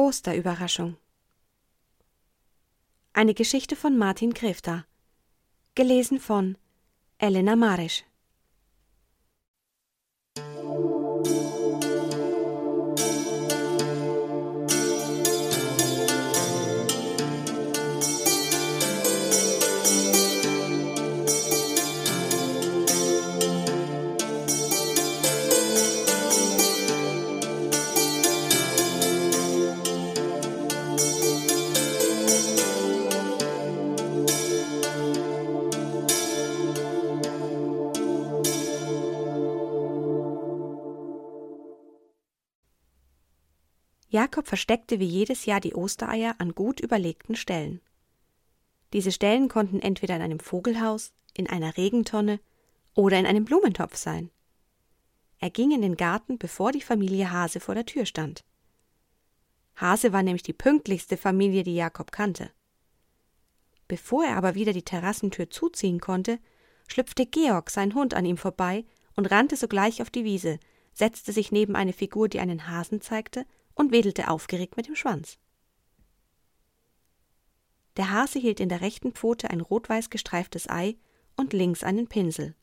Osterüberraschung. Eine Geschichte von Martin Krefter Gelesen von Elena Marisch Jakob versteckte wie jedes Jahr die Ostereier an gut überlegten Stellen. Diese Stellen konnten entweder in einem Vogelhaus, in einer Regentonne oder in einem Blumentopf sein. Er ging in den Garten, bevor die Familie Hase vor der Tür stand. Hase war nämlich die pünktlichste Familie, die Jakob kannte. Bevor er aber wieder die Terrassentür zuziehen konnte, schlüpfte Georg, sein Hund, an ihm vorbei und rannte sogleich auf die Wiese, setzte sich neben eine Figur, die einen Hasen zeigte, und wedelte aufgeregt mit dem Schwanz. Der Hase hielt in der rechten Pfote ein rot-weiß gestreiftes Ei und links einen Pinsel.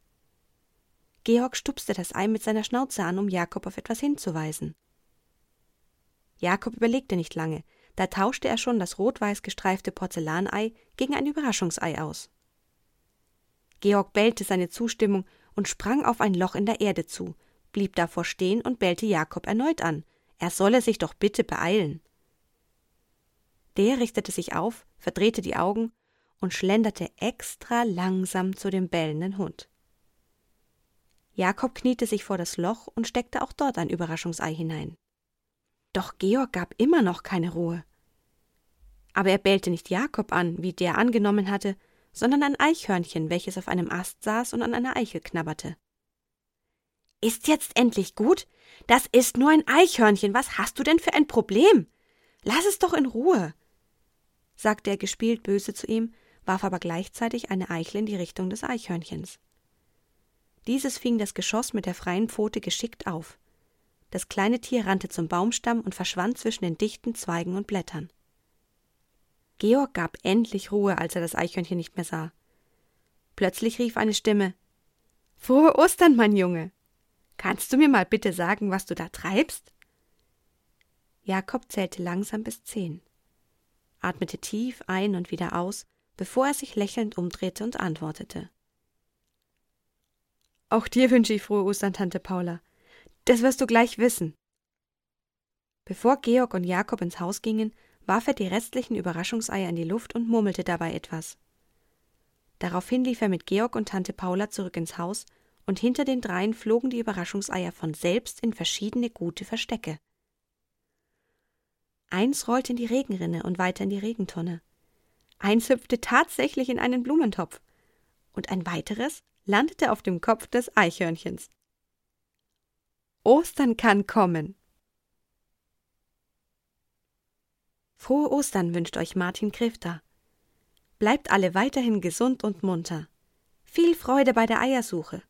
Georg stupste das Ei mit seiner Schnauze an, um Jakob auf etwas hinzuweisen. Jakob überlegte nicht lange, da tauschte er schon das rot-weiß gestreifte Porzellanei gegen ein Überraschungsei aus. Georg bellte seine Zustimmung und sprang auf ein Loch in der Erde zu, blieb davor stehen und bellte Jakob erneut an, er solle sich doch bitte beeilen. Der richtete sich auf, verdrehte die Augen und schlenderte extra langsam zu dem bellenden Hund. Jakob kniete sich vor das Loch und steckte auch dort ein Überraschungsei hinein. Doch Georg gab immer noch keine Ruhe. Aber er bellte nicht Jakob an, wie der angenommen hatte, sondern ein Eichhörnchen, welches auf einem Ast saß und an einer Eichel knabberte. Ist jetzt endlich gut? Das ist nur ein Eichhörnchen. Was hast du denn für ein Problem? Lass es doch in Ruhe, sagte er gespielt böse zu ihm, warf aber gleichzeitig eine Eichel in die Richtung des Eichhörnchens. Dieses fing das Geschoss mit der freien Pfote geschickt auf. Das kleine Tier rannte zum Baumstamm und verschwand zwischen den dichten Zweigen und Blättern. Georg gab endlich Ruhe, als er das Eichhörnchen nicht mehr sah. Plötzlich rief eine Stimme Frohe Ostern, mein Junge. Kannst du mir mal bitte sagen, was du da treibst? Jakob zählte langsam bis zehn, atmete tief ein und wieder aus, bevor er sich lächelnd umdrehte und antwortete. Auch dir wünsche ich frohe Ostern, Tante Paula. Das wirst du gleich wissen. Bevor Georg und Jakob ins Haus gingen, warf er die restlichen Überraschungseier in die Luft und murmelte dabei etwas. Daraufhin lief er mit Georg und Tante Paula zurück ins Haus und hinter den dreien flogen die Überraschungseier von selbst in verschiedene gute Verstecke. Eins rollte in die Regenrinne und weiter in die Regentonne. Eins hüpfte tatsächlich in einen Blumentopf. Und ein weiteres landete auf dem Kopf des Eichhörnchens. Ostern kann kommen. Frohe Ostern wünscht euch Martin Krifter. Bleibt alle weiterhin gesund und munter. Viel Freude bei der Eiersuche.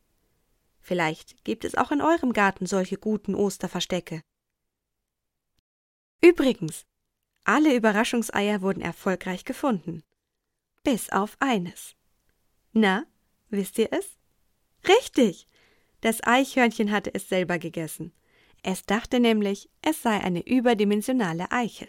Vielleicht gibt es auch in eurem Garten solche guten Osterverstecke. Übrigens, alle Überraschungseier wurden erfolgreich gefunden. Bis auf eines. Na, wisst ihr es? Richtig! Das Eichhörnchen hatte es selber gegessen. Es dachte nämlich, es sei eine überdimensionale Eichel.